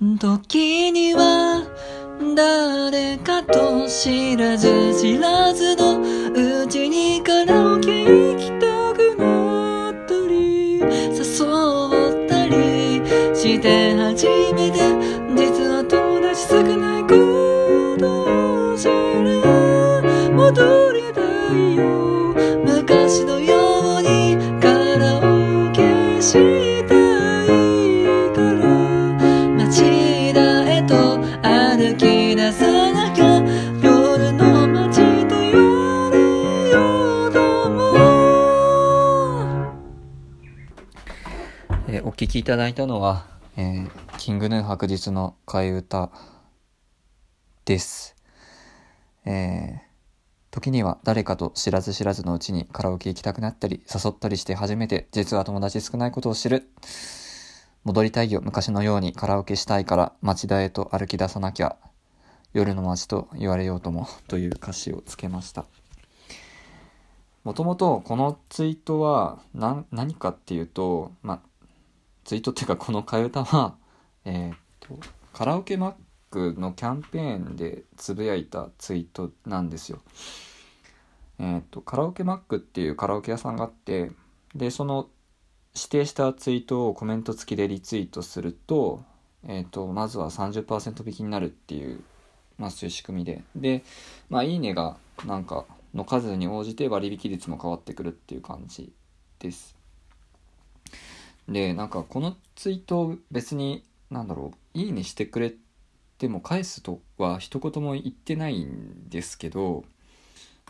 時には誰かと知らず知らずのうちにカラオケ行きたくなったり誘ったりして初めて実は友達少ないきいただいたのは、えーキングヌー白日の替え歌です。えー時には誰かと知らず知らずのうちにカラオケ行きたくなったり誘ったりして初めて実は友達少ないことを知る。戻りたいよ昔のようにカラオケしたいから町田へと歩き出さなきゃ夜の街と言われようともという歌詞をつけました。もともとこのツイートは何何かっていうと、まあ、ツイートっていうかこの替え歌は、えーっとカラオケマックのキャンペーンでつぶやいたツイートなんですよ。えーっとカラオケマックっていうカラオケ屋さんがあってでその指定したツイートをコメント付きでリツイートすると,、えーっとまずは30%引きになるっていう、まあ、そういう仕組みでで、まあ、いいねがなんかの数に応じて割引率も変わってくるっていう感じです。でなんかこのツイート別になんだろういいねしてくれても返すとは一言も言ってないんですけど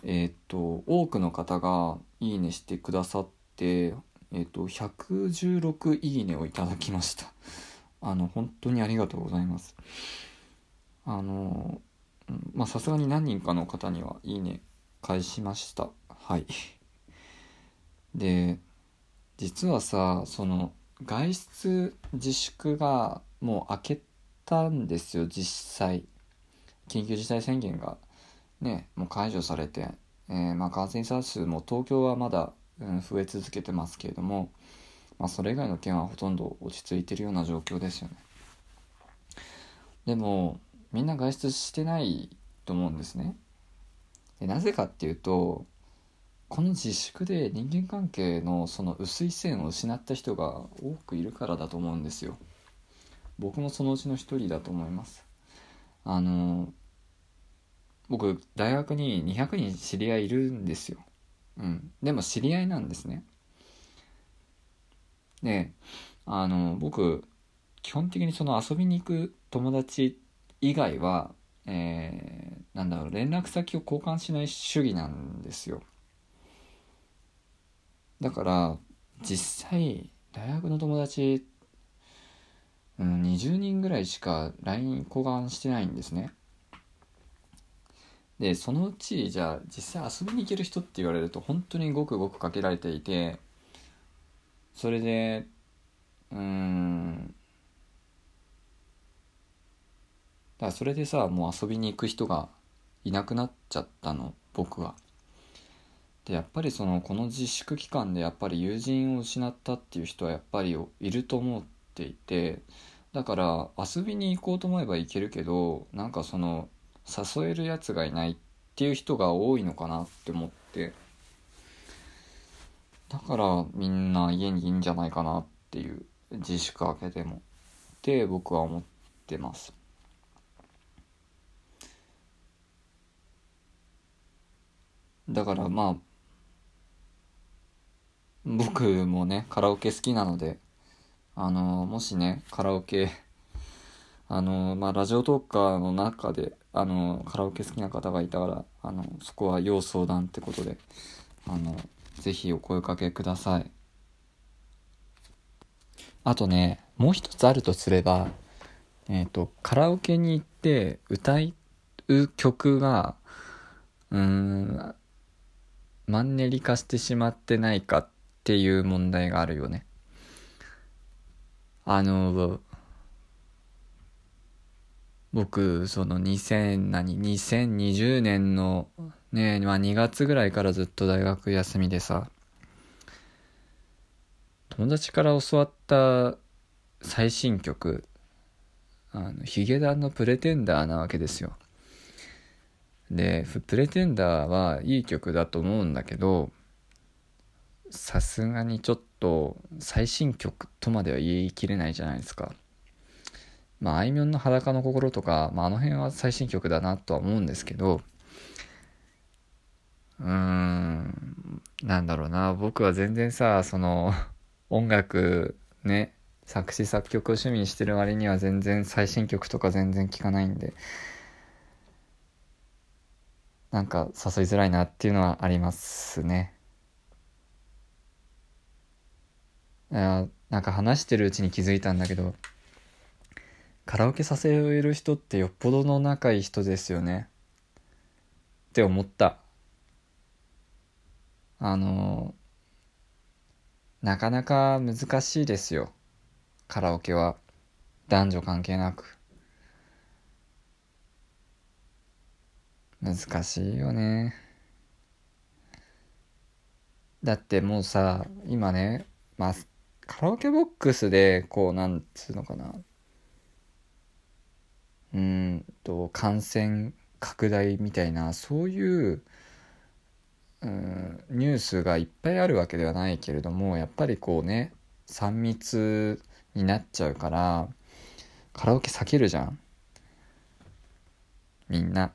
えっ、と多くの方がいいねしてくださってえっ、と116いいねをいただきました。あの本当にありがとうございます。あのまあさすがに何人かの方にはいいね返しました。はい。で実はさその外出自粛がもう明けたんですよ実際。緊急事態宣言がねもう解除されて、えーまあ、感染者数も東京はまだ、うん、増え続けてますけれども、まあ、それ以外の県はほとんど落ち着いてるような状況ですよね。でもみんな外出してないと思うんですね。でなぜかっていうとこの自粛で人間関係のその薄い線を失った人が多くいるからだと思うんですよ。僕もそのうちの一人だと思います。あの僕大学に200人知り合いいるんですよ。うん。でも知り合いなんですね。であの僕基本的にその遊びに行く友達以外はえーなんだろう連絡先を交換しない主義なんですよ。だから実際大学の友達、うん、20人ぐらいしか LINE 交換してないんですねでそのうちじゃあ実際遊びに行ける人って言われると本当にごくごくかけられていてそれでうーんだからそれでさもう遊びに行く人がいなくなっちゃったの僕は。でやっぱりそのこの自粛期間でやっぱり友人を失ったっていう人はやっぱりいると思っていてだから遊びに行こうと思えば行けるけどなんかその誘えるやつがいないっていう人が多いのかなって思ってだからみんな家にいいんじゃないかなっていう自粛明けてもって僕は思ってます。だからまあ僕もねカラオケ好きなのであのもしねカラオケあのまあラジオトーカーの中であのカラオケ好きな方がいたらあのそこは要相談ってことであのぜひお声かけください。あとねもう一つあるとすればえっ、とカラオケに行って歌う曲がうーんマンネリ化してしまってないかっっていう問題があるよね。あの僕その2000何2020年のねまあ2月ぐらいからずっと大学休みでさ友達から教わった最新曲あのヒゲダンのプレテンダーなわけですよ。でプレテンダーはいい曲だと思うんだけどさすがにちょっと最新曲とまでは言い切れないじゃないですか。まああいみょんの裸の心とか、まあ、あの辺は最新曲だなとは思うんですけど。うーんなんだろうな。僕は全然さその音楽ね作詞作曲を趣味にしてる割には全然最新曲とか全然聴かないんで。なんか誘いづらいなっていうのはありますね。いやなんか話してるうちに気づいたんだけどカラオケさせる人ってよっぽどの仲いい人ですよね。って思った。あのなかなか難しいですよ。カラオケは。男女関係なく。難しいよね。だってもうさ今ねまあカラオケボックスでこうなんつうのかな。うんと感染拡大みたいなそういううんニュースがいっぱいあるわけではないけれどもやっぱりこうね3密になっちゃうからカラオケ避けるじゃん。みんな。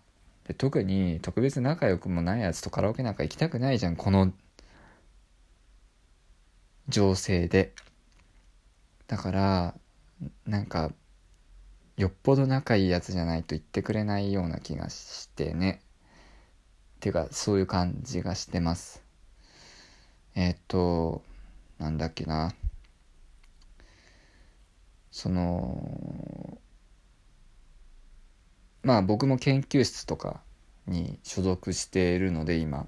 で特に特別仲良くもないやつとカラオケなんか行きたくないじゃんこの情勢で。だからなんかよっぽど仲いいやつじゃないと言ってくれないような気がしてね。っていうかそういう感じがしてます。えっ、となんだっけな。そのまあ僕も研究室とかに所属しているので今。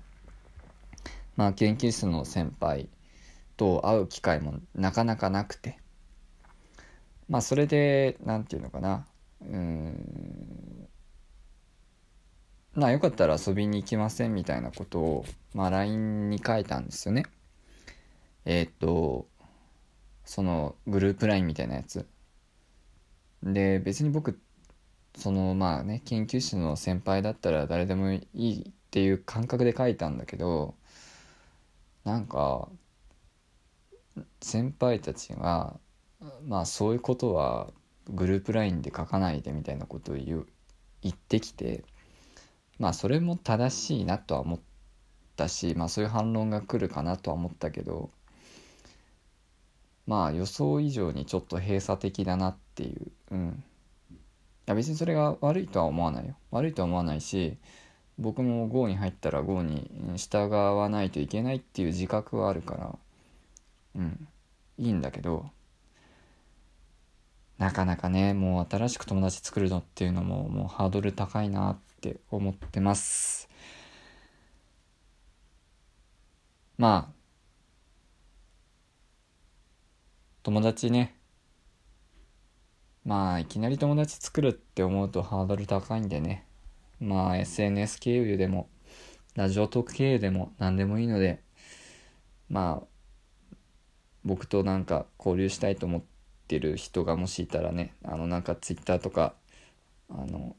まあ研究室の先輩と会う機会もなかなかなくて。まあそれで何て言うのかな。うん。まあよかったら遊びに行きませんみたいなことを、まあ、LINE に書いたんですよね。えー、っとそのグループ LINE みたいなやつ。で別に僕そのまあね研究室の先輩だったら誰でもいいっていう感覚で書いたんだけどなんか先輩たちがまあそういうことはグループ LINE で書かないでみたいなことを言う言ってきてまあそれも正しいなとは思ったしまあそういう反論が来るかなとは思ったけどまあ予想以上にちょっと閉鎖的だなっていううん。いや別にそれが悪いとは思わないよ。悪いとは思わないし僕も GO に入ったら GO に従わないといけないっていう自覚はあるからうん。いいんだけどなかなかねもう新しく友達作るのっていうのももうハードル高いなって思ってます。まあ友達ね。まあいきなり友達作るって思うとハードル高いんでね。まあ SNS 経由でもラジオトーク経由でも何でもいいのでまあ僕となんか交流したいと思っててる人がもしいたらねあのなんか Twitter とかあの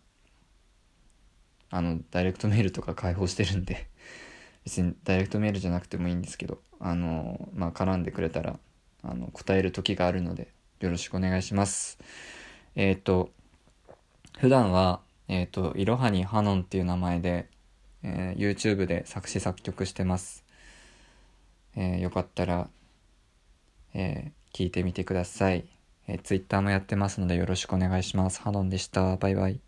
あのダイレクトメールとか開放してるんで 別にダイレクトメールじゃなくてもいいんですけどあのまあ絡んでくれたらあの答える時があるのでよろしくお願いします。えっ、ー、と普段はえっ、ー、といろはにハノンっていう名前で、えー、YouTube で作詞作曲してます。えー、よかったら、えー、聞いてみてください、えー、Twitter もやってますのでよろしくお願いします。ハノンでした。バイバイ。